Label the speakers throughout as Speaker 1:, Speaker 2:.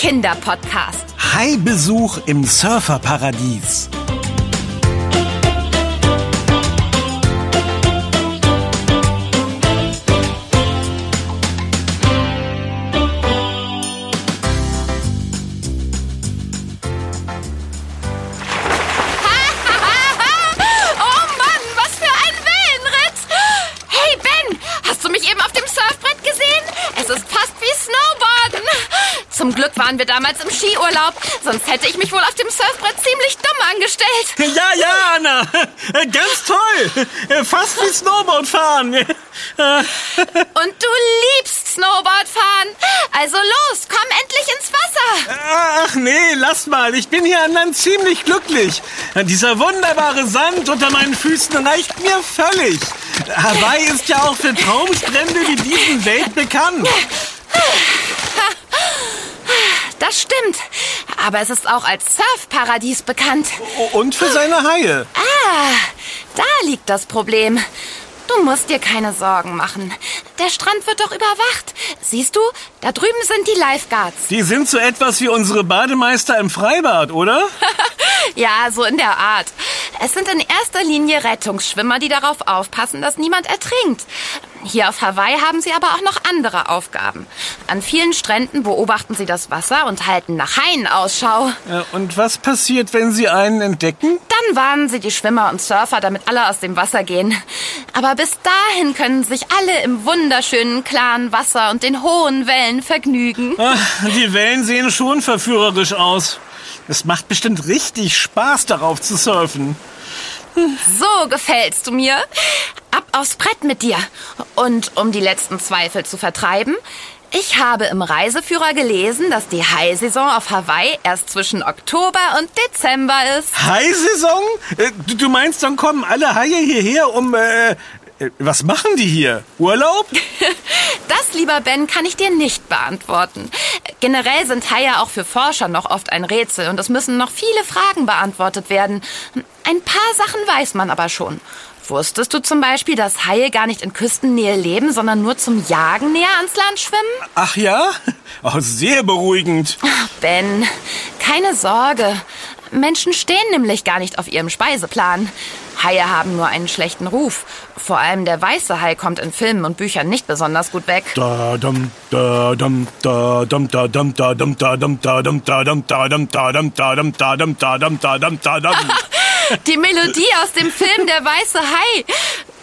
Speaker 1: Kinderpodcast.
Speaker 2: Hai-Besuch im Surferparadies.
Speaker 1: Damals im Skiurlaub, sonst hätte ich mich wohl auf dem Surfbrett ziemlich dumm angestellt.
Speaker 2: Ja, ja, Anna. Äh, Ganz toll. Äh, Fast wie Snowboard fahren. Äh,
Speaker 1: Und du liebst Snowboard fahren. Also los, komm endlich ins Wasser.
Speaker 2: Ach nee, lass mal. Ich bin hier an Land ziemlich glücklich. Dieser wunderbare Sand unter meinen Füßen reicht mir völlig. Hawaii ist ja auch für Traumstrände wie diesen Welt bekannt.
Speaker 1: Das stimmt. Aber es ist auch als Surfparadies bekannt.
Speaker 2: Und für seine Haie.
Speaker 1: Ah, da liegt das Problem. Du musst dir keine Sorgen machen. Der Strand wird doch überwacht. Siehst du, da drüben sind die Lifeguards.
Speaker 2: Die sind so etwas wie unsere Bademeister im Freibad, oder?
Speaker 1: Ja, so in der Art. Es sind in erster Linie Rettungsschwimmer, die darauf aufpassen, dass niemand ertrinkt. Hier auf Hawaii haben sie aber auch noch andere Aufgaben. An vielen Stränden beobachten sie das Wasser und halten nach Haien Ausschau.
Speaker 2: Äh, Und was passiert, wenn sie einen entdecken?
Speaker 1: Dann warnen sie die Schwimmer und Surfer, damit alle aus dem Wasser gehen. Aber bis dahin können sich alle im wunderschönen, klaren Wasser und den hohen Wellen vergnügen.
Speaker 2: Ah, die Wellen sehen schon verführerisch aus. Es macht bestimmt richtig Spaß, darauf zu surfen.
Speaker 1: So gefällst du mir. Ab aufs Brett mit dir. Und um die letzten Zweifel zu vertreiben, ich habe im Reiseführer gelesen, dass die High-Saison auf Hawaii erst zwischen Oktober und Dezember ist.
Speaker 2: Hai-Saison? Äh, Du, meinst, dann kommen alle Haie hierher, um... Äh, was machen die hier? Urlaub?
Speaker 1: Das, lieber Ben, kann ich dir nicht beantworten. Generell sind Haie auch für Forscher noch oft ein Rätsel und es müssen noch viele Fragen beantwortet werden. Ein paar Sachen weiß man aber schon. Wusstest du zum Beispiel, dass Haie gar nicht in Küstennähe leben, sondern nur zum Jagen näher ans Land schwimmen?
Speaker 2: Ach ja? Oh, sehr beruhigend.
Speaker 1: Ben, keine Sorge. Menschen stehen nämlich gar nicht auf ihrem Speiseplan. Haie haben nur einen schlechten Ruf. Vor allem der weiße Hai kommt in Filmen und Büchern nicht besonders gut weg. Die Melodie aus dem Film Der weiße Hai.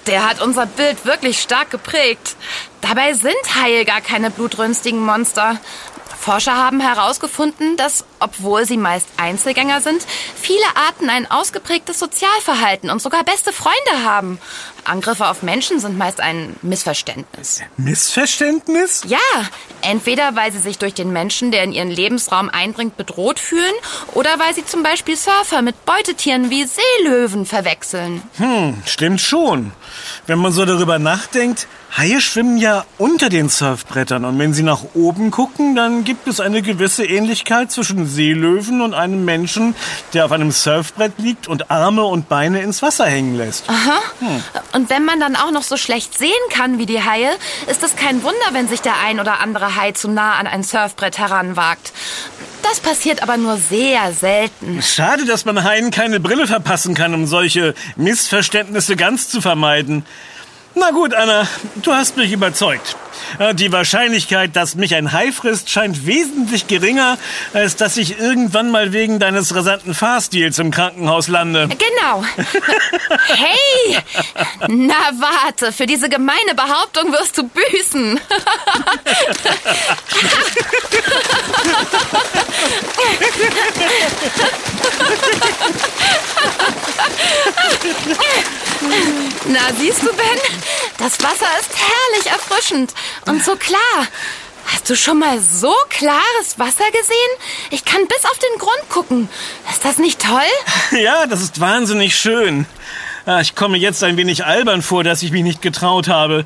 Speaker 1: Der hat unser Bild wirklich stark geprägt. Dabei sind Haie gar keine blutrünstigen Monster. Forscher haben herausgefunden, dass, obwohl sie meist Einzelgänger sind, viele Arten ein ausgeprägtes Sozialverhalten und sogar beste Freunde haben. Angriffe auf Menschen sind meist ein Missverständnis.
Speaker 2: Missverständnis?
Speaker 1: Ja, entweder weil sie sich durch den Menschen, der in ihren Lebensraum eindringt, bedroht fühlen oder weil sie zum Beispiel Surfer mit Beutetieren wie Seelöwen verwechseln.
Speaker 2: Hm, stimmt schon. Wenn man so darüber nachdenkt, Haie schwimmen ja unter den Surfbrettern und wenn sie nach oben gucken, dann gibt es eine gewisse Ähnlichkeit zwischen Seelöwen und einem Menschen, der auf einem Surfbrett liegt und Arme und Beine ins Wasser hängen lässt.
Speaker 1: Aha. Und wenn man dann auch noch so schlecht sehen kann wie die Haie, ist es kein Wunder, wenn sich der ein oder andere Hai zu nah an ein Surfbrett heranwagt. Das passiert aber nur sehr selten.
Speaker 2: Schade, dass man Haien keine Brille verpassen kann, um solche Missverständnisse ganz zu vermeiden. Na gut, Anna, du hast mich überzeugt. Äh, Die Wahrscheinlichkeit, dass mich ein Hai frisst, scheint wesentlich geringer, als dass ich irgendwann mal wegen deines rasanten Fahrstils im Krankenhaus lande.
Speaker 1: Genau. Hey! Na warte, für diese gemeine Behauptung wirst du büßen. Na, siehst du, Ben? Das Wasser ist herrlich erfrischend und so klar. Hast du schon mal so klares Wasser gesehen? Ich kann bis auf den Grund gucken. Ist das nicht toll?
Speaker 2: Ja, das ist wahnsinnig schön. Ah, Ich komme jetzt ein wenig albern vor, dass ich mich nicht getraut habe.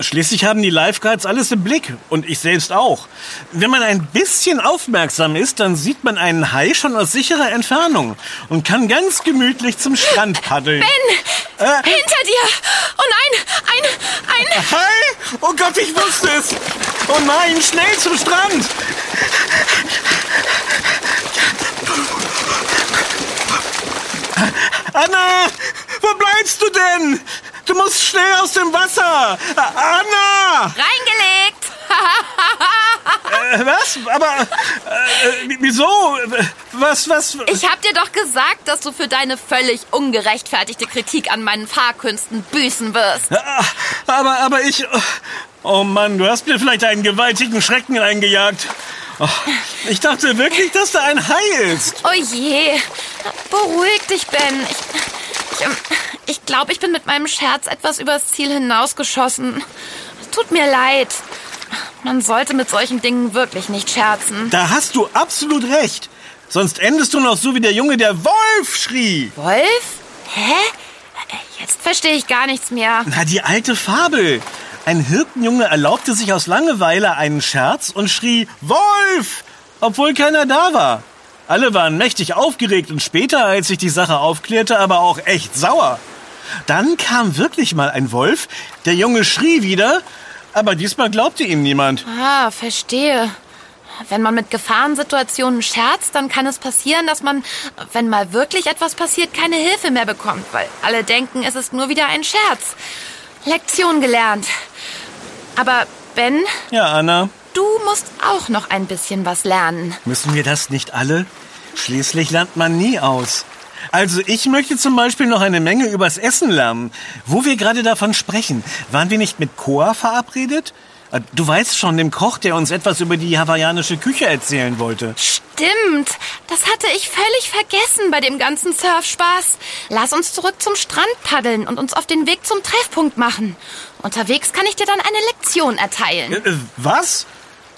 Speaker 2: Schließlich haben die Lifeguards alles im Blick und ich selbst auch. Wenn man ein bisschen aufmerksam ist, dann sieht man einen Hai schon aus sicherer Entfernung und kann ganz gemütlich zum Strand paddeln.
Speaker 1: Ben!
Speaker 2: Äh?
Speaker 1: Hinter dir! Oh nein! Ein, ein...
Speaker 2: Hai? Oh Gott, ich wusste es! Oh nein, schnell zum Strand! Anna! Wo bleibst du denn? Du musst schnell aus dem Wasser! Anna!
Speaker 1: Reingelegt!
Speaker 2: Äh, was? Aber äh, wieso? Was, was?
Speaker 1: Ich hab dir doch gesagt, dass du für deine völlig ungerechtfertigte Kritik an meinen Fahrkünsten büßen wirst.
Speaker 2: Ah, Aber, aber ich. Oh Mann, du hast mir vielleicht einen gewaltigen Schrecken eingejagt. Oh, ich dachte wirklich, dass da ein Hai ist.
Speaker 1: Oh je. Beruhig dich, Ben. Ich, ich, ähm, ich glaube, ich bin mit meinem Scherz etwas übers Ziel hinausgeschossen. Tut mir leid. Man sollte mit solchen Dingen wirklich nicht scherzen.
Speaker 2: Da hast du absolut recht. Sonst endest du noch so wie der Junge, der Wolf schrie.
Speaker 1: Wolf? Hä? Jetzt verstehe ich gar nichts mehr.
Speaker 2: Na, die alte Fabel. Ein Hirtenjunge erlaubte sich aus Langeweile einen Scherz und schrie Wolf, obwohl keiner da war. Alle waren mächtig aufgeregt und später, als sich die Sache aufklärte, aber auch echt sauer. Dann kam wirklich mal ein Wolf, der Junge schrie wieder, aber diesmal glaubte ihm niemand.
Speaker 1: Ah, verstehe. Wenn man mit Gefahrensituationen scherzt, dann kann es passieren, dass man, wenn mal wirklich etwas passiert, keine Hilfe mehr bekommt, weil alle denken, es ist nur wieder ein Scherz. Lektion gelernt. Aber Ben,
Speaker 2: Ja, Anna,
Speaker 1: du musst auch noch ein bisschen was lernen.
Speaker 2: müssen wir das nicht alle? Schließlich lernt man nie aus. Also ich möchte zum Beispiel noch eine Menge übers Essen lernen. Wo wir gerade davon sprechen, waren wir nicht mit Koa verabredet? Äh, Du weißt schon, dem Koch, der uns etwas über die hawaiianische Küche erzählen wollte.
Speaker 1: Stimmt, das hatte ich völlig vergessen bei dem ganzen Surfspaß. Lass uns zurück zum Strand paddeln und uns auf den Weg zum Treffpunkt machen. Unterwegs kann ich dir dann eine Lektion erteilen.
Speaker 2: Äh, was?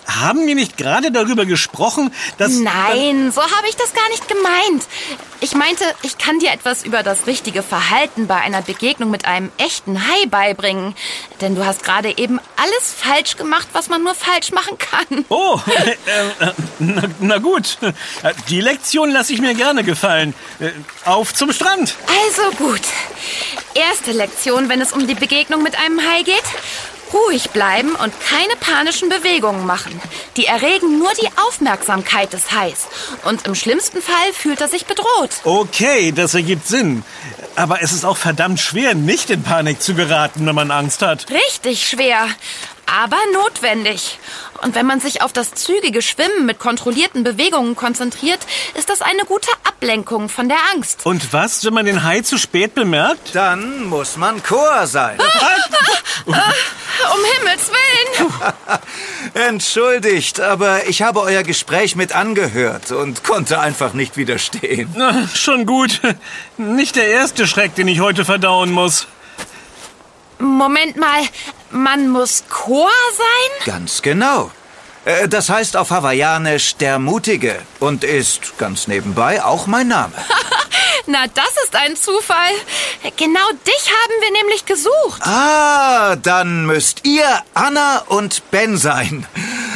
Speaker 2: Haben wir nicht gerade darüber gesprochen, dass...
Speaker 1: Nein, so habe ich das gar nicht gemeint. Ich meinte, ich kann dir etwas über das richtige Verhalten bei einer Begegnung mit einem echten Hai beibringen. Denn du hast gerade eben alles falsch gemacht, was man nur falsch machen kann.
Speaker 2: Oh, äh, äh, na, na gut. Die Lektion lasse ich mir gerne gefallen. Äh, Auf zum Strand.
Speaker 1: Also gut. Erste Lektion, wenn es um die Begegnung mit einem Hai geht. Ruhig bleiben und keine panischen Bewegungen machen. Die erregen nur die Aufmerksamkeit des Hais. Und im schlimmsten Fall fühlt er sich bedroht.
Speaker 2: Okay, das ergibt Sinn. Aber es ist auch verdammt schwer, nicht in Panik zu geraten, wenn man Angst hat.
Speaker 1: Richtig schwer, aber notwendig. Und wenn man sich auf das zügige Schwimmen mit kontrollierten Bewegungen konzentriert, ist das eine gute Ablenkung von der Angst.
Speaker 2: Und was, wenn man den Hai zu spät bemerkt?
Speaker 3: Dann muss man Chor sein.
Speaker 1: Um Himmels Willen!
Speaker 3: Entschuldigt, aber ich habe euer Gespräch mit angehört und konnte einfach nicht widerstehen.
Speaker 2: Na, schon gut. Nicht der erste Schreck, den ich heute verdauen muss.
Speaker 1: Moment mal, man muss Chor sein?
Speaker 3: Ganz genau. Äh, Das heißt auf Hawaiianisch der Mutige und ist ganz nebenbei auch mein Name.
Speaker 1: Na, das ist ein Zufall. Genau dich haben wir nämlich gesucht.
Speaker 3: Ah, dann müsst ihr Anna und Ben sein.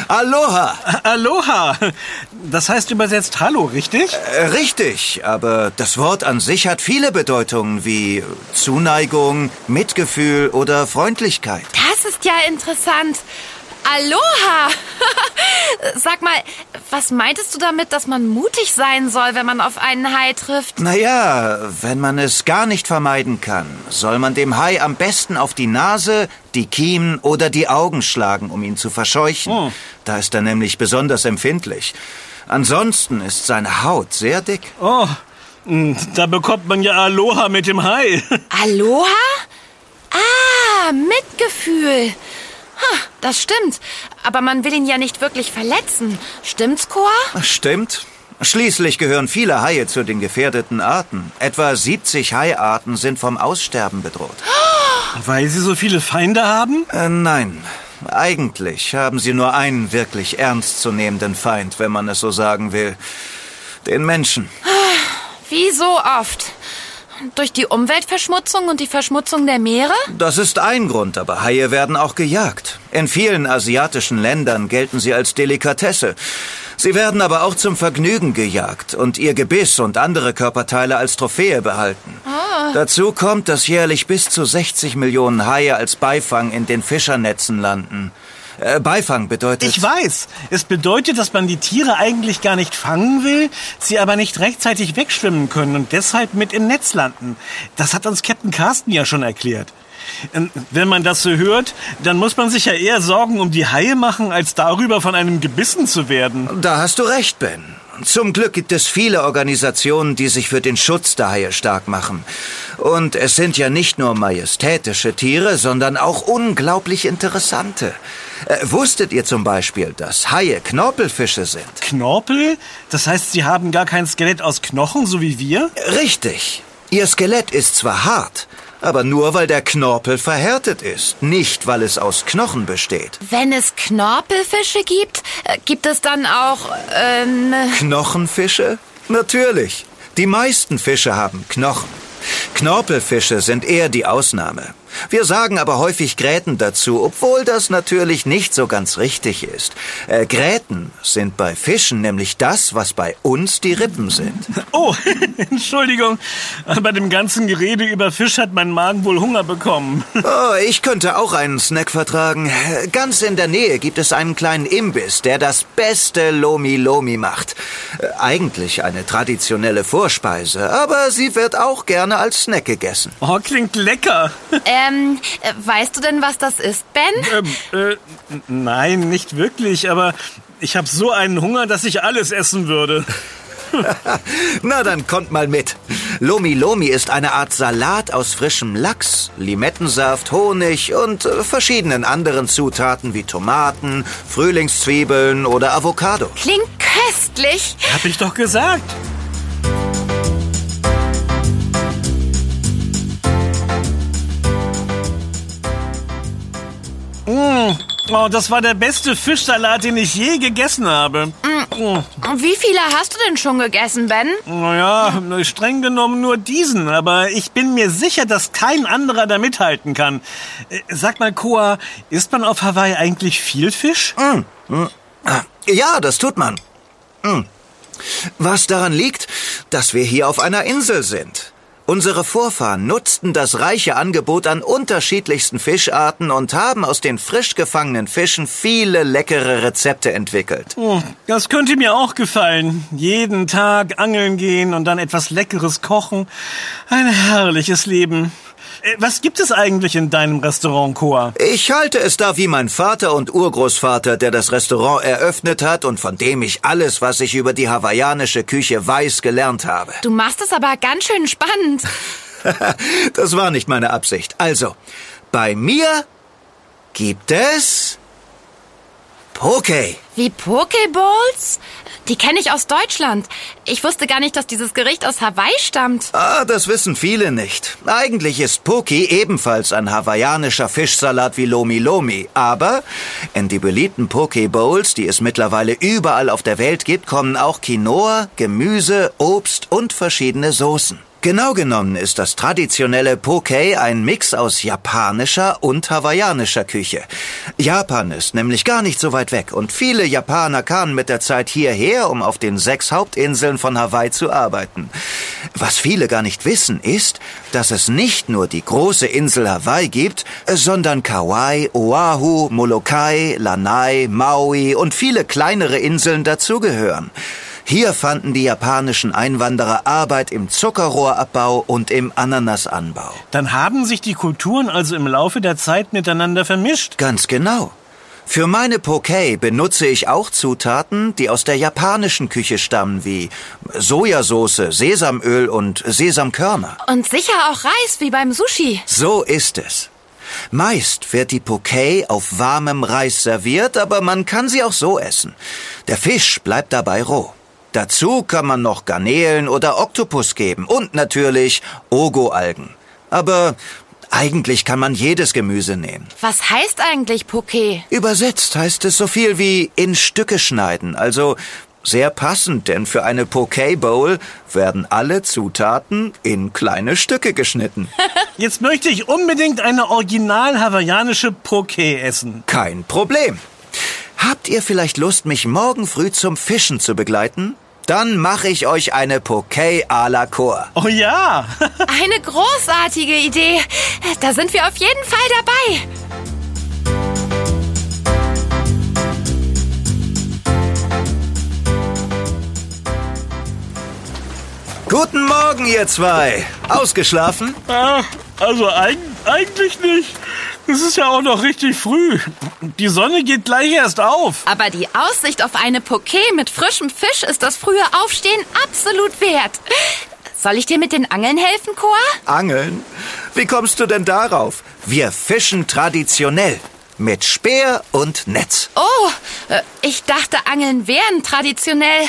Speaker 3: Aloha.
Speaker 2: Aloha. Das heißt übersetzt Hallo, richtig?
Speaker 3: Äh, Richtig, aber das Wort an sich hat viele Bedeutungen wie Zuneigung, Mitgefühl oder Freundlichkeit.
Speaker 1: Das ist ja interessant. Aloha! Sag mal, was meintest du damit, dass man mutig sein soll, wenn man auf einen Hai trifft?
Speaker 3: Naja, wenn man es gar nicht vermeiden kann, soll man dem Hai am besten auf die Nase, die Kiemen oder die Augen schlagen, um ihn zu verscheuchen.
Speaker 2: Oh.
Speaker 3: Da ist er nämlich besonders empfindlich. Ansonsten ist seine Haut sehr dick.
Speaker 2: Oh, da bekommt man ja Aloha mit dem Hai.
Speaker 1: Aloha? Ah, Mitgefühl. Ha, das stimmt. Aber man will ihn ja nicht wirklich verletzen. Stimmt's, Chor?
Speaker 3: Stimmt. Schließlich gehören viele Haie zu den gefährdeten Arten. Etwa 70 Haiarten sind vom Aussterben bedroht.
Speaker 2: Weil sie so viele Feinde haben?
Speaker 3: Äh, nein, eigentlich haben sie nur einen wirklich ernstzunehmenden Feind, wenn man es so sagen will. Den Menschen.
Speaker 1: Wie so oft. Durch die Umweltverschmutzung und die Verschmutzung der Meere?
Speaker 3: Das ist ein Grund, aber Haie werden auch gejagt. In vielen asiatischen Ländern gelten sie als Delikatesse. Sie werden aber auch zum Vergnügen gejagt und ihr Gebiss und andere Körperteile als Trophäe behalten.
Speaker 1: Ah.
Speaker 3: Dazu kommt, dass jährlich bis zu 60 Millionen Haie als Beifang in den Fischernetzen landen. Äh, Beifang bedeutet...
Speaker 2: Ich weiß. Es bedeutet, dass man die Tiere eigentlich gar nicht fangen will, sie aber nicht rechtzeitig wegschwimmen können und deshalb mit im Netz landen. Das hat uns Captain Carsten ja schon erklärt. Ähm, Wenn man das so hört, dann muss man sich ja eher Sorgen um die Haie machen, als darüber von einem gebissen zu werden.
Speaker 3: Da hast du recht, Ben. Zum Glück gibt es viele Organisationen, die sich für den Schutz der Haie stark machen. Und es sind ja nicht nur majestätische Tiere, sondern auch unglaublich interessante. Äh, wusstet ihr zum Beispiel, dass Haie Knorpelfische sind?
Speaker 2: Knorpel? Das heißt, sie haben gar kein Skelett aus Knochen, so wie wir?
Speaker 3: Richtig. Ihr Skelett ist zwar hart, aber nur weil der Knorpel verhärtet ist, nicht weil es aus Knochen besteht.
Speaker 1: Wenn es Knorpelfische gibt, äh, gibt es dann auch, ähm,
Speaker 3: Knochenfische? Natürlich. Die meisten Fische haben Knochen. Knorpelfische sind eher die Ausnahme. Wir sagen aber häufig Gräten dazu, obwohl das natürlich nicht so ganz richtig ist. Äh, Gräten sind bei Fischen nämlich das, was bei uns die Rippen sind.
Speaker 2: Oh, Entschuldigung. Bei dem ganzen Gerede über Fisch hat mein Magen wohl Hunger bekommen.
Speaker 3: Oh, ich könnte auch einen Snack vertragen. Ganz in der Nähe gibt es einen kleinen Imbiss, der das beste Lomi Lomi macht. Äh, Eigentlich eine traditionelle Vorspeise, aber sie wird auch gerne als Snack gegessen.
Speaker 2: Oh, klingt lecker.
Speaker 1: Ähm, äh, weißt du denn, was das ist, Ben?
Speaker 2: Ähm, äh, nein, nicht wirklich, aber ich habe so einen Hunger, dass ich alles essen würde.
Speaker 3: Na, dann kommt mal mit. Lomi Lomi ist eine Art Salat aus frischem Lachs, Limettensaft, Honig und äh, verschiedenen anderen Zutaten wie Tomaten, Frühlingszwiebeln oder Avocado.
Speaker 1: Klingt köstlich.
Speaker 2: Hab ich doch gesagt. Oh, das war der beste Fischsalat, den ich je gegessen habe.
Speaker 1: Und Wie viele hast du denn schon gegessen, Ben?
Speaker 2: Naja, streng genommen nur diesen, aber ich bin mir sicher, dass kein anderer da mithalten kann. Äh, Sag mal, Koa, isst man auf Hawaii eigentlich viel Fisch?
Speaker 3: Ja, das tut man. Was daran liegt, dass wir hier auf einer Insel sind. Unsere Vorfahren nutzten das reiche Angebot an unterschiedlichsten Fischarten und haben aus den frisch gefangenen Fischen viele leckere Rezepte entwickelt.
Speaker 2: Oh, das könnte mir auch gefallen. Jeden Tag angeln gehen und dann etwas Leckeres kochen. Ein herrliches Leben. Äh, Was gibt es eigentlich in deinem Restaurant, Koa?
Speaker 3: Ich halte es da wie mein Vater und Urgroßvater, der das Restaurant eröffnet hat und von dem ich alles, was ich über die hawaiianische Küche weiß, gelernt habe.
Speaker 1: Du machst es aber ganz schön spannend.
Speaker 3: Das war nicht meine Absicht. Also, bei mir gibt es Poke.
Speaker 1: Wie Pokeballs? Die kenne ich aus Deutschland. Ich wusste gar nicht, dass dieses Gericht aus Hawaii stammt.
Speaker 3: Ah, das wissen viele nicht. Eigentlich ist Poke ebenfalls ein hawaiianischer Fischsalat wie Lomi Lomi. Aber in die beliebten Poke Bowls, die es mittlerweile überall auf der Welt gibt, kommen auch Quinoa, Gemüse, Obst und verschiedene Soßen. Genau genommen ist das traditionelle Poke ein Mix aus japanischer und hawaiianischer Küche. Japan ist nämlich gar nicht so weit weg und viele Japaner kamen mit der Zeit hierher, um auf den sechs Hauptinseln von Hawaii zu arbeiten. Was viele gar nicht wissen, ist, dass es nicht nur die große Insel Hawaii gibt, sondern Kauai, Oahu, Molokai, Lanai, Maui und viele kleinere Inseln dazugehören. Hier fanden die japanischen Einwanderer Arbeit im Zuckerrohrabbau und im Ananasanbau.
Speaker 2: Dann haben sich die Kulturen also im Laufe der Zeit miteinander vermischt.
Speaker 3: Ganz genau. Für meine Poke benutze ich auch Zutaten, die aus der japanischen Küche stammen, wie Sojasauce, Sesamöl und Sesamkörner.
Speaker 1: Und sicher auch Reis, wie beim Sushi.
Speaker 3: So ist es. Meist wird die Poke auf warmem Reis serviert, aber man kann sie auch so essen. Der Fisch bleibt dabei roh. Dazu kann man noch Garnelen oder Oktopus geben und natürlich Ogo-Algen. Aber eigentlich kann man jedes Gemüse nehmen.
Speaker 1: Was heißt eigentlich Poke?
Speaker 3: Übersetzt heißt es so viel wie in Stücke schneiden, also Sehr passend, denn für eine Poke Bowl werden alle Zutaten in kleine Stücke geschnitten.
Speaker 2: Jetzt möchte ich unbedingt eine original hawaiianische Poke essen.
Speaker 3: Kein Problem. Habt ihr vielleicht Lust, mich morgen früh zum Fischen zu begleiten? Dann mache ich euch eine Poke à la Cour.
Speaker 2: Oh ja!
Speaker 1: Eine großartige Idee. Da sind wir auf jeden Fall dabei.
Speaker 3: Guten Morgen, ihr zwei. Ausgeschlafen?
Speaker 2: Ah, also eig eigentlich nicht. Es ist ja auch noch richtig früh. Die Sonne geht gleich erst auf.
Speaker 1: Aber die Aussicht auf eine Poké mit frischem Fisch ist das frühe Aufstehen absolut wert. Soll ich dir mit den Angeln helfen, Koa?
Speaker 3: Angeln? Wie kommst du denn darauf? Wir fischen traditionell. Mit Speer und Netz.
Speaker 1: Oh, äh, ich dachte, Angeln wären traditionell.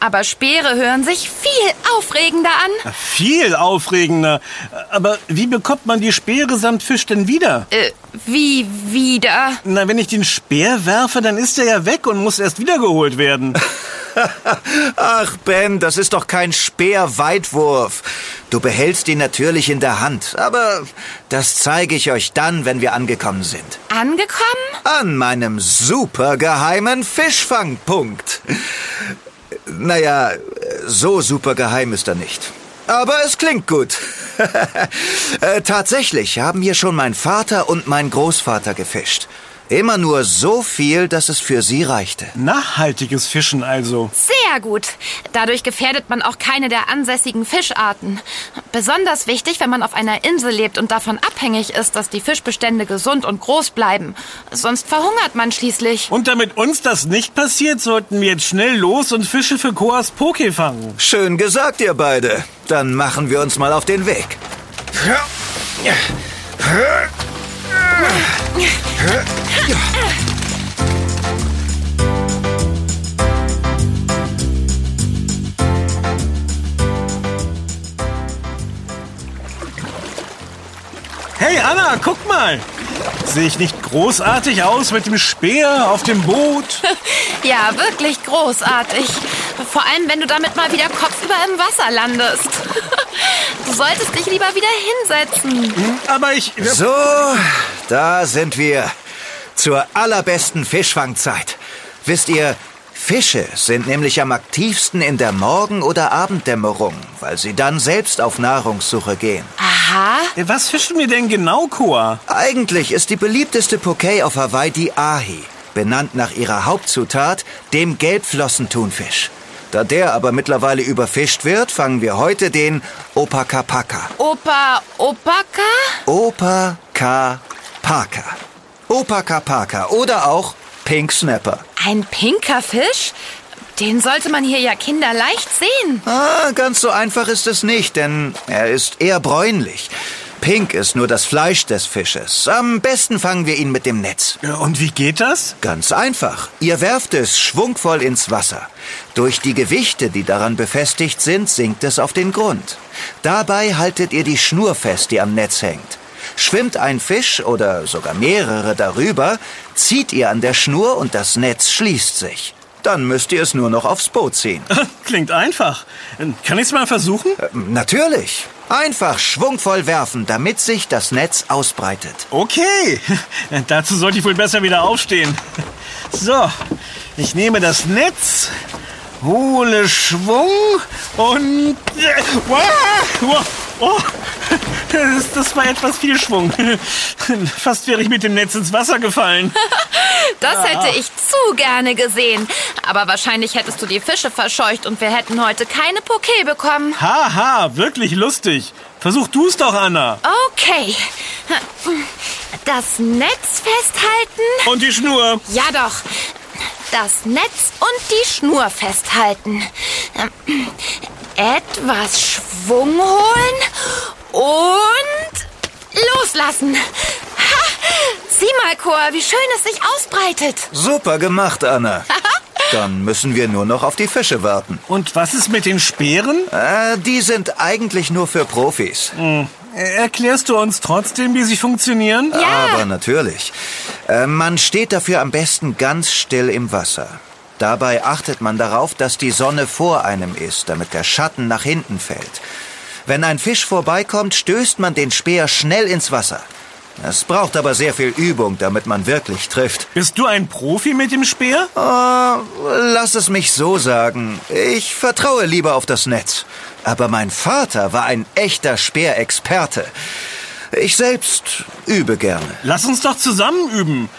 Speaker 1: Aber Speere hören sich viel aufregender an.
Speaker 2: Viel aufregender. Aber wie bekommt man die Speere samt Fisch denn wieder?
Speaker 1: Äh, wie wieder?
Speaker 2: Na, wenn ich den Speer werfe, dann ist er ja weg und muss erst wiedergeholt werden.
Speaker 3: Ach, Ben, das ist doch kein Speerweitwurf. Du behältst ihn natürlich in der Hand, aber das zeige ich euch dann, wenn wir angekommen sind.
Speaker 1: Angekommen?
Speaker 3: An meinem supergeheimen Fischfangpunkt. Naja, so super geheim ist er nicht. Aber es klingt gut. äh, tatsächlich haben hier schon mein Vater und mein Großvater gefischt. Immer nur so viel, dass es für sie reichte.
Speaker 2: Nachhaltiges Fischen also.
Speaker 1: Sehr gut. Dadurch gefährdet man auch keine der ansässigen Fischarten. Besonders wichtig, wenn man auf einer Insel lebt und davon abhängig ist, dass die Fischbestände gesund und groß bleiben. Sonst verhungert man schließlich.
Speaker 2: Und damit uns das nicht passiert, sollten wir jetzt schnell los und Fische für Koas Poke fangen.
Speaker 3: Schön gesagt, ihr beide. Dann machen wir uns mal auf den Weg.
Speaker 2: Hey Anna, guck mal. Sehe ich nicht großartig aus mit dem Speer auf dem Boot?
Speaker 1: Ja, wirklich großartig. Vor allem, wenn du damit mal wieder kopfüber im Wasser landest. Du solltest dich lieber wieder hinsetzen.
Speaker 2: Aber ich...
Speaker 3: So, da sind wir. Zur allerbesten Fischfangzeit. Wisst ihr, Fische sind nämlich am aktivsten in der Morgen- oder Abenddämmerung, weil sie dann selbst auf Nahrungssuche gehen.
Speaker 1: Aha.
Speaker 2: Was fischen wir denn genau, Koa?
Speaker 3: Eigentlich ist die beliebteste Poké auf Hawaii die Ahi, benannt nach ihrer Hauptzutat, dem Gelbflossentunfisch. Da der aber mittlerweile überfischt wird, fangen wir heute den Opakapaka.
Speaker 1: Opa, Opaka?
Speaker 3: Opakapaka. Opakapaka oder auch Pink Snapper.
Speaker 1: Ein pinker Fisch? Den sollte man hier ja kinderleicht sehen.
Speaker 3: Ah, ganz so einfach ist es nicht, denn er ist eher bräunlich. Pink ist nur das Fleisch des Fisches. Am besten fangen wir ihn mit dem Netz.
Speaker 2: Und wie geht das?
Speaker 3: Ganz einfach. Ihr werft es schwungvoll ins Wasser. Durch die Gewichte, die daran befestigt sind, sinkt es auf den Grund. Dabei haltet ihr die Schnur fest, die am Netz hängt. Schwimmt ein Fisch oder sogar mehrere darüber, zieht ihr an der Schnur und das Netz schließt sich. Dann müsst ihr es nur noch aufs Boot ziehen.
Speaker 2: Klingt einfach. Kann ich es mal versuchen?
Speaker 3: Äh, natürlich. Einfach schwungvoll werfen, damit sich das Netz ausbreitet.
Speaker 2: Okay. Dazu sollte ich wohl besser wieder aufstehen. So, ich nehme das Netz, hole Schwung und... Wow, wow, oh, das, das war etwas viel Schwung. Fast wäre ich mit dem Netz ins Wasser gefallen.
Speaker 1: Das hätte ich zu gerne gesehen. Aber wahrscheinlich hättest du die Fische verscheucht und wir hätten heute keine Poké bekommen.
Speaker 2: Haha, wirklich lustig. Versuch du es doch, Anna.
Speaker 1: Okay. Das Netz festhalten?
Speaker 2: Und die Schnur.
Speaker 1: Ja doch. Das Netz und die Schnur festhalten. Etwas Schwung holen und loslassen. Ha! Sieh mal, Chor, wie schön es sich ausbreitet.
Speaker 3: Super gemacht, Anna. Dann müssen wir nur noch auf die Fische warten.
Speaker 2: Und was ist mit den Speeren?
Speaker 3: Äh, die sind eigentlich nur für Profis.
Speaker 2: Hm. Erklärst du uns trotzdem, wie sie funktionieren?
Speaker 1: Ja.
Speaker 3: Aber natürlich. Äh, man steht dafür am besten ganz still im Wasser. Dabei achtet man darauf, dass die Sonne vor einem ist, damit der Schatten nach hinten fällt. Wenn ein Fisch vorbeikommt, stößt man den Speer schnell ins Wasser. Es braucht aber sehr viel Übung, damit man wirklich trifft.
Speaker 2: Bist du ein Profi mit dem Speer?
Speaker 3: Oh, lass es mich so sagen. Ich vertraue lieber auf das Netz. Aber mein Vater war ein echter Speerexperte. Ich selbst übe gerne.
Speaker 2: Lass uns doch zusammen üben.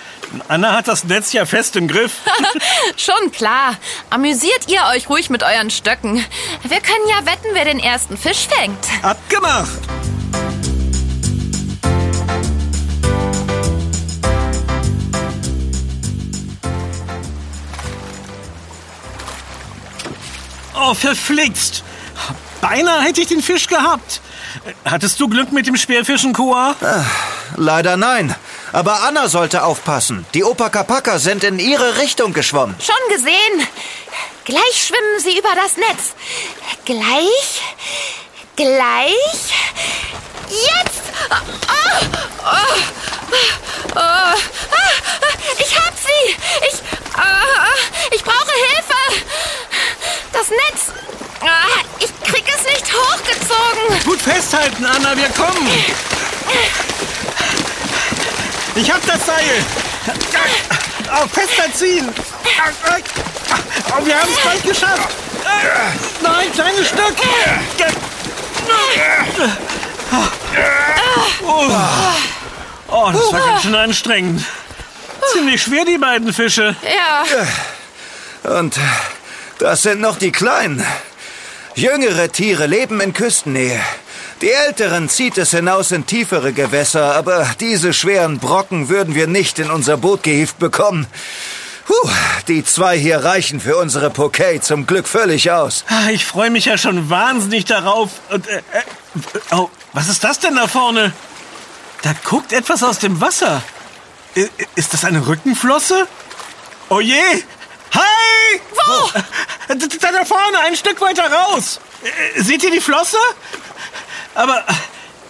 Speaker 2: Anna hat das Netz ja fest im Griff.
Speaker 1: Schon klar. Amüsiert ihr euch ruhig mit euren Stöcken. Wir können ja wetten, wer den ersten Fisch fängt.
Speaker 2: Abgemacht. Oh, verflixt. Beinahe hätte ich den Fisch gehabt. Hattest du Glück mit dem Speerfischen, Koa?
Speaker 3: Leider nein. Aber Anna sollte aufpassen. Die Opakapaka sind in ihre Richtung geschwommen.
Speaker 1: Schon gesehen. Gleich schwimmen sie über das Netz. Gleich. Gleich. Jetzt. Oh, oh, oh, ich hab sie. Ich. oh, ich brauche Hilfe. Das Netz. Ich krieg es nicht hochgezogen.
Speaker 2: Gut festhalten, Anna, wir kommen. Ich hab das Seil. Oh, fester ziehen. Oh, wir haben es bald geschafft. Nein, kleines Stück. Oh, oh das war ganz schön anstrengend. Ziemlich schwer, die beiden Fische.
Speaker 1: Ja.
Speaker 3: Und das sind noch die Kleinen. Jüngere Tiere leben in Küstennähe. Die Älteren zieht es hinaus in tiefere Gewässer, aber diese schweren Brocken würden wir nicht in unser Boot gehievt bekommen. Puh, die zwei hier reichen für unsere Poké zum Glück völlig aus.
Speaker 2: Ah, Ich freue mich ja schon wahnsinnig darauf. Und, äh, äh, oh, was ist das denn da vorne? Da guckt etwas aus dem Wasser. I- Ist das eine Rückenflosse? Oh je! Hi!
Speaker 1: Wo?
Speaker 2: Da, da, da vorne, ein Stück weiter raus. Äh, Seht ihr die Flosse? Aber äh,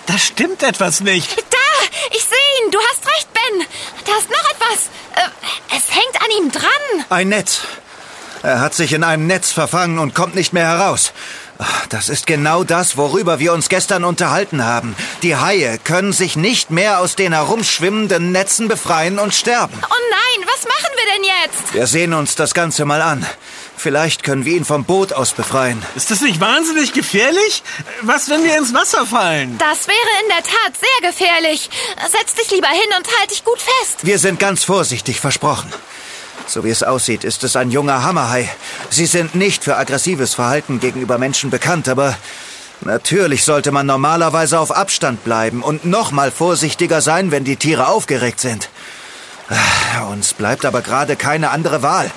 Speaker 2: da stimmt etwas nicht.
Speaker 1: Da, ich sehe ihn. Du hast recht, Ben. Da ist noch etwas. Äh, es hängt an ihm dran.
Speaker 3: Ein Netz. Er hat sich in einem Netz verfangen und kommt nicht mehr heraus. Das ist genau das, worüber wir uns gestern unterhalten haben. Die Haie können sich nicht mehr aus den herumschwimmenden Netzen befreien und sterben.
Speaker 1: Oh nein, was machen wir denn jetzt?
Speaker 3: Wir sehen uns das Ganze mal an. Vielleicht können wir ihn vom Boot aus befreien.
Speaker 2: Ist das nicht wahnsinnig gefährlich? Was, wenn wir ins Wasser fallen?
Speaker 1: Das wäre in der Tat sehr gefährlich. Setz dich lieber hin und halt dich gut fest.
Speaker 3: Wir sind ganz vorsichtig, versprochen. So wie es aussieht, ist es ein junger Hammerhai. Sie sind nicht für aggressives Verhalten gegenüber Menschen bekannt, aber natürlich sollte man normalerweise auf Abstand bleiben und noch mal vorsichtiger sein, wenn die Tiere aufgeregt sind. Uns bleibt aber gerade keine andere Wahl.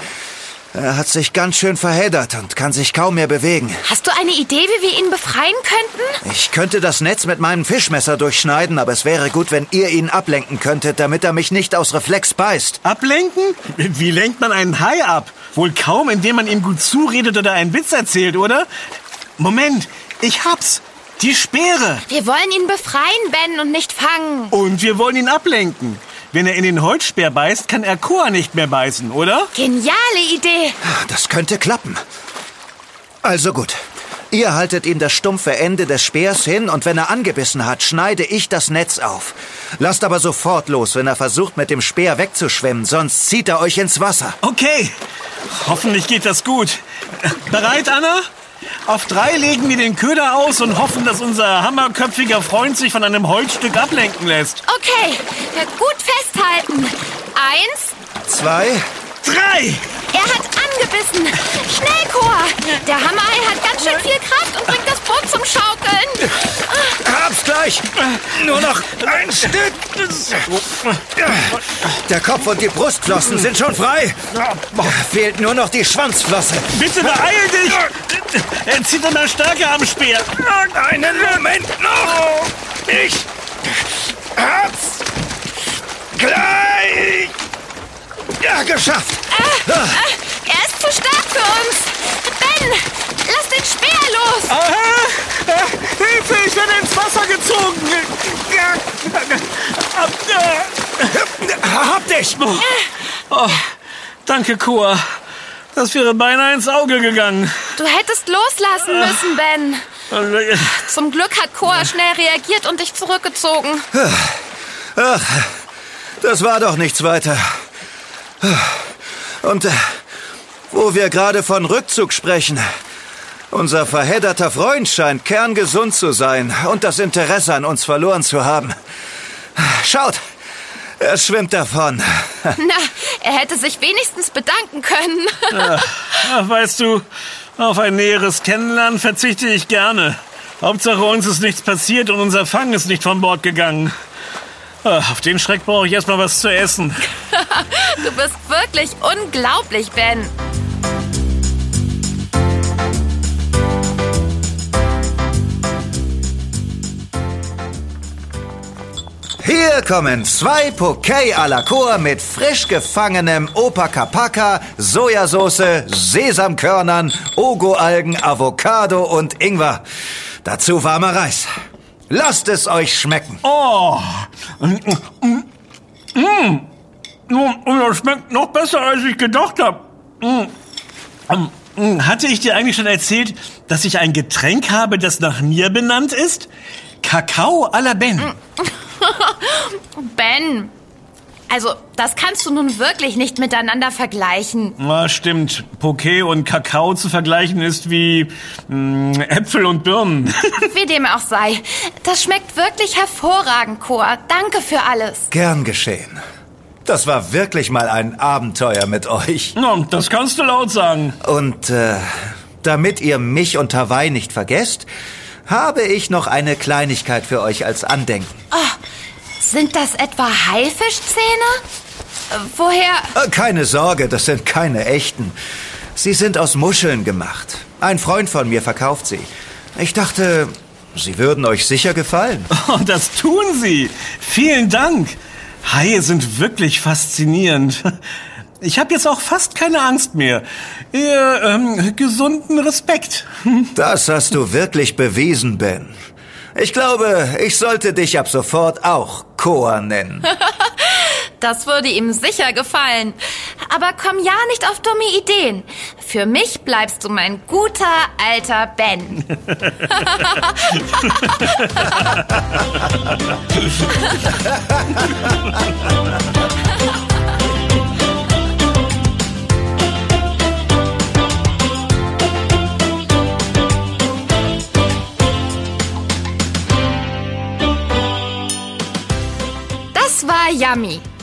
Speaker 3: Er hat sich ganz schön verheddert und kann sich kaum mehr bewegen.
Speaker 1: Hast du eine Idee, wie wir ihn befreien könnten?
Speaker 3: Ich könnte das Netz mit meinem Fischmesser durchschneiden, aber es wäre gut, wenn ihr ihn ablenken könntet, damit er mich nicht aus Reflex beißt.
Speaker 2: Ablenken? Wie lenkt man einen Hai ab? Wohl kaum, indem man ihm gut zuredet oder einen Witz erzählt, oder? Moment, ich hab's. Die Speere.
Speaker 1: Wir wollen ihn befreien, Ben, und nicht fangen.
Speaker 2: Und wir wollen ihn ablenken. Wenn er in den Holzspeer beißt, kann er Koa nicht mehr beißen, oder?
Speaker 1: Geniale Idee.
Speaker 3: Das könnte klappen. Also gut. Ihr haltet ihm das stumpfe Ende des Speers hin und wenn er angebissen hat, schneide ich das Netz auf. Lasst aber sofort los, wenn er versucht, mit dem Speer wegzuschwimmen, sonst zieht er euch ins Wasser.
Speaker 2: Okay. Hoffentlich geht das gut. Bereit, Anna? Auf drei legen wir den Köder aus und hoffen, dass unser hammerköpfiger Freund sich von einem Holzstück ablenken lässt.
Speaker 1: Okay, gut festhalten. Eins,
Speaker 3: Zwei.
Speaker 2: Drei!
Speaker 1: er hat angebissen. Schnell, Koa. Der Hammerhai hat ganz schön viel Kraft und bringt das Boot zum Schaukeln.
Speaker 3: Hab's gleich. Nur noch ein Stück. Der Kopf und die Brustflossen sind schon frei. Fehlt nur noch die Schwanzflosse.
Speaker 2: Bitte beeil dich! Er zieht immer stärker am Speer.
Speaker 3: Einen Moment noch. Ich hab's gleich. Ja, geschafft.
Speaker 1: Er ist zu stark für uns. Ben, lass den Speer los.
Speaker 2: Aha! Äh, Hilfe, ich werde ins Wasser gezogen!
Speaker 3: Hab dich.
Speaker 2: Oh, danke, Koa. Das wäre beinahe ins Auge gegangen.
Speaker 1: Du hättest loslassen müssen, Ben.
Speaker 2: Äh,
Speaker 1: Zum Glück hat Koa schnell reagiert und dich zurückgezogen.
Speaker 3: Ach, das war doch nichts weiter. Und äh, wo wir gerade von Rückzug sprechen. Unser verhedderter Freund scheint kerngesund zu sein und das Interesse an uns verloren zu haben. Schaut, er schwimmt davon.
Speaker 1: Na, er hätte sich wenigstens bedanken können.
Speaker 2: Ach, weißt du, auf ein näheres Kennenlernen verzichte ich gerne. Hauptsache uns ist nichts passiert und unser Fang ist nicht von Bord gegangen. Ah, Auf den Schreck brauche ich erstmal was zu essen.
Speaker 1: Du bist wirklich unglaublich, Ben.
Speaker 3: Hier kommen zwei Poké à la Cour mit frisch gefangenem Opakapaka, Sojasauce, Sesamkörnern, Ogo-Algen, Avocado und Ingwer. Dazu warmer Reis. Lasst es euch schmecken.
Speaker 2: Oh, mm, mm, mm. Und das schmeckt noch besser, als ich gedacht habe. Hatte ich dir eigentlich schon erzählt, dass ich ein Getränk habe, das nach mir benannt ist? Kakao à la Ben.
Speaker 1: Ben. Also, das kannst du nun wirklich nicht miteinander vergleichen.
Speaker 2: Na, stimmt. Poké und Kakao zu vergleichen ist wie mh, Äpfel und Birnen.
Speaker 1: Wie dem auch sei. Das schmeckt wirklich hervorragend, Koa. Danke für alles.
Speaker 3: Gern geschehen. Das war wirklich mal ein Abenteuer mit euch.
Speaker 2: Na, das kannst du laut sagen.
Speaker 3: Und äh, damit ihr mich und Hawaii nicht vergesst, habe ich noch eine Kleinigkeit für euch als Andenken.
Speaker 1: Sind das etwa Haifischzähne? Äh, Woher?
Speaker 3: Äh, Keine Sorge, das sind keine echten. Sie sind aus Muscheln gemacht. Ein Freund von mir verkauft sie. Ich dachte, sie würden euch sicher gefallen.
Speaker 2: Oh, das tun sie. Vielen Dank. Haie sind wirklich faszinierend. Ich habe jetzt auch fast keine Angst mehr. Eher ähm, gesunden Respekt.
Speaker 3: Das hast du wirklich bewiesen, Ben. Ich glaube, ich sollte dich ab sofort auch Koa nennen.
Speaker 1: Das würde ihm sicher gefallen. Aber komm ja nicht auf dumme Ideen. Für mich bleibst du mein guter alter Ben. Das war Yummy,